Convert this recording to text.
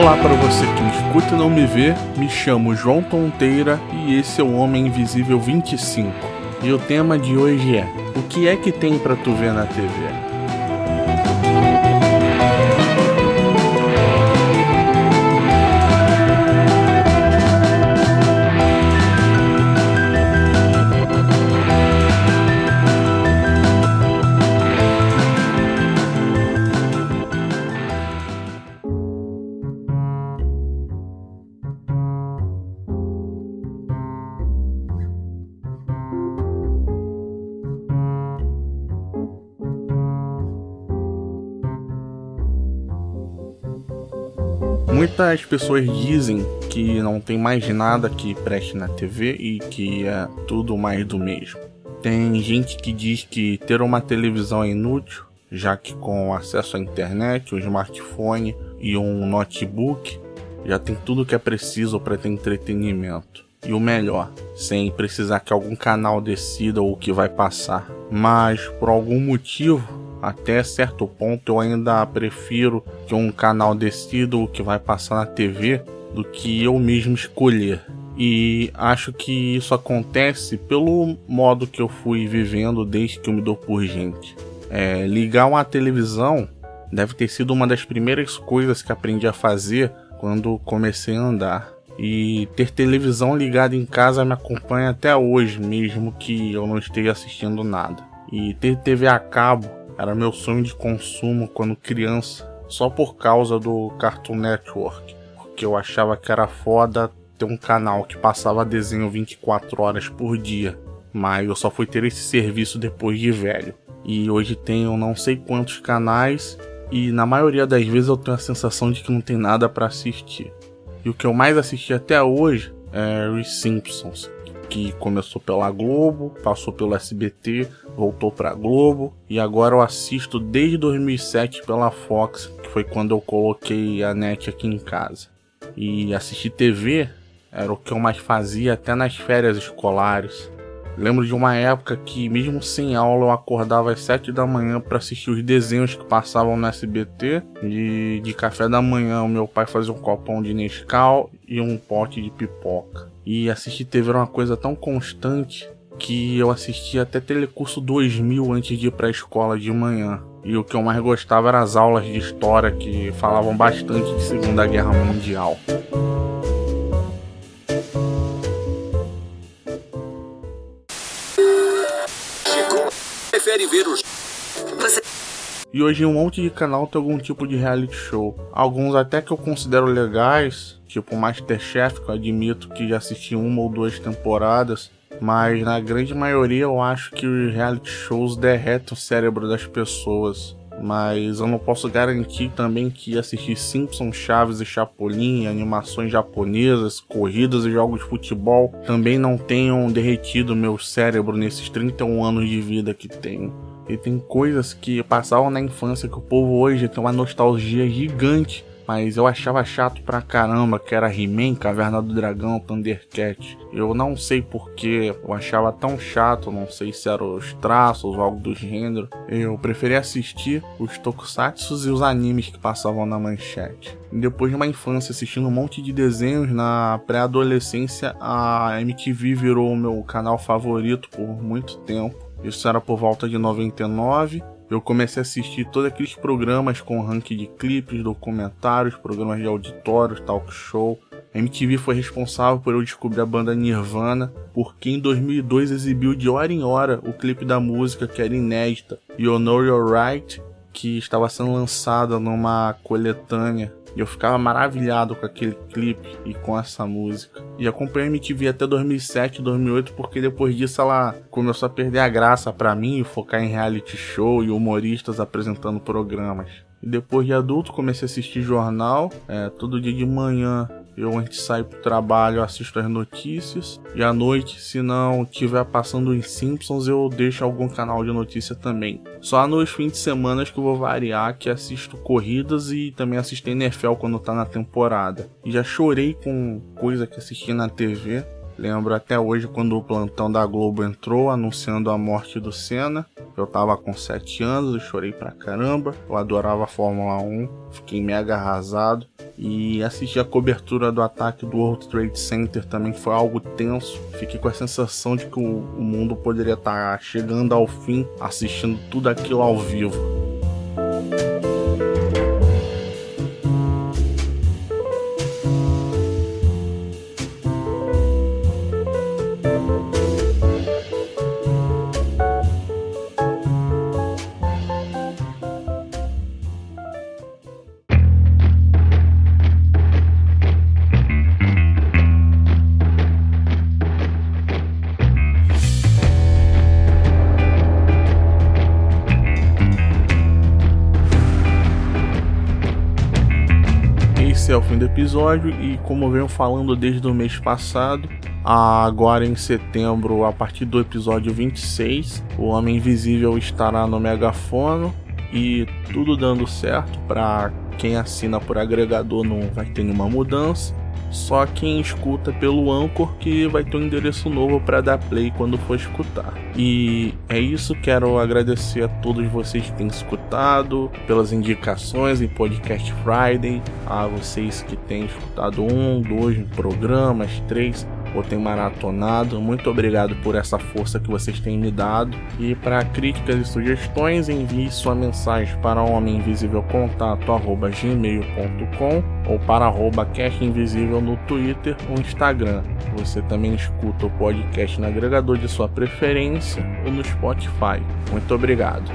Olá para você que me escuta e não me vê, me chamo João Tonteira e esse é o Homem Invisível 25. E o tema de hoje é: O que é que tem para tu ver na TV? Muitas pessoas dizem que não tem mais nada que preste na TV e que é tudo mais do mesmo. Tem gente que diz que ter uma televisão é inútil, já que com acesso à internet, um smartphone e um notebook já tem tudo que é preciso para ter entretenimento. E o melhor, sem precisar que algum canal decida o que vai passar. Mas por algum motivo até certo ponto eu ainda prefiro que um canal decida o que vai passar na TV do que eu mesmo escolher. E acho que isso acontece pelo modo que eu fui vivendo desde que eu me dou por gente. É, ligar uma televisão deve ter sido uma das primeiras coisas que aprendi a fazer quando comecei a andar. E ter televisão ligada em casa me acompanha até hoje, mesmo que eu não esteja assistindo nada. E ter TV a cabo era meu sonho de consumo quando criança, só por causa do Cartoon Network, porque eu achava que era foda ter um canal que passava desenho 24 horas por dia, mas eu só fui ter esse serviço depois de velho. E hoje tenho não sei quantos canais e na maioria das vezes eu tenho a sensação de que não tem nada para assistir. E o que eu mais assisti até hoje é os Simpsons que começou pela Globo, passou pelo SBT, voltou para Globo e agora eu assisto desde 2007 pela Fox, que foi quando eu coloquei a net aqui em casa. E assistir TV era o que eu mais fazia até nas férias escolares. Lembro de uma época que, mesmo sem aula, eu acordava às 7 da manhã para assistir os desenhos que passavam no SBT. E de café da manhã, o meu pai fazia um copão de Nescau e um pote de pipoca. E assistir TV era uma coisa tão constante que eu assistia até Telecurso 2000 antes de ir para a escola de manhã. E o que eu mais gostava eram as aulas de história que falavam bastante de Segunda Guerra Mundial. Prefere ver os. Você... E hoje um monte de canal tem algum tipo de reality show. Alguns até que eu considero legais, tipo Masterchef, que eu admito que já assisti uma ou duas temporadas. Mas na grande maioria eu acho que os reality shows derretem o cérebro das pessoas mas eu não posso garantir também que assistir Simpsons, Chaves e Chapolin, animações japonesas, corridas e jogos de futebol também não tenham derretido meu cérebro nesses 31 anos de vida que tenho. E tem coisas que passavam na infância que o povo hoje tem uma nostalgia gigante mas eu achava chato pra caramba, que era He-Man, Caverna do Dragão, Thundercat. Eu não sei porquê, eu achava tão chato, não sei se eram os traços ou algo do gênero. Eu preferia assistir os tokusatsu e os animes que passavam na manchete. Depois de uma infância assistindo um monte de desenhos, na pré-adolescência a MTV virou o meu canal favorito por muito tempo. Isso era por volta de 99 eu comecei a assistir todos aqueles programas com ranking de clipes, documentários, programas de auditórios, talk show. A MTV foi responsável por eu descobrir a banda Nirvana, porque em 2002 exibiu de hora em hora o clipe da música que era inédita, You Know You're Right, que estava sendo lançada numa coletânea e eu ficava maravilhado com aquele clipe e com essa música. E acompanhei a MTV até 2007, 2008, porque depois disso ela começou a perder a graça para mim e focar em reality show e humoristas apresentando programas. E depois de adulto comecei a assistir jornal, é, todo dia de manhã eu antes de sair pro trabalho assisto as notícias e à noite, se não tiver passando os Simpsons, eu deixo algum canal de notícia também. Só nos fins de semana que eu vou variar, que assisto corridas e também assisto NFL quando tá na temporada. E já chorei com coisa que assisti na TV. Lembro até hoje quando o plantão da Globo entrou anunciando a morte do Senna. Eu tava com 7 anos, eu chorei pra caramba. Eu adorava a Fórmula 1, fiquei mega arrasado. E assistir a cobertura do ataque do World Trade Center também foi algo tenso. Fiquei com a sensação de que o, o mundo poderia estar tá chegando ao fim assistindo tudo aquilo ao vivo. Fim do episódio e como eu venho falando desde o mês passado, agora em setembro, a partir do episódio 26, o Homem Invisível estará no megafono e tudo dando certo para quem assina por agregador não vai ter nenhuma mudança. Só quem escuta pelo Anchor que vai ter um endereço novo para dar play quando for escutar. E é isso, quero agradecer a todos vocês que têm escutado, pelas indicações em Podcast Friday, a vocês que têm escutado um, dois programas, três ou tem maratonado. Muito obrigado por essa força que vocês têm me dado. E para críticas e sugestões, envie sua mensagem para homeminvisívelcontato@gmail.com ou para arroba Invisível no Twitter ou Instagram. Você também escuta o podcast no agregador de sua preferência ou no Spotify. Muito obrigado.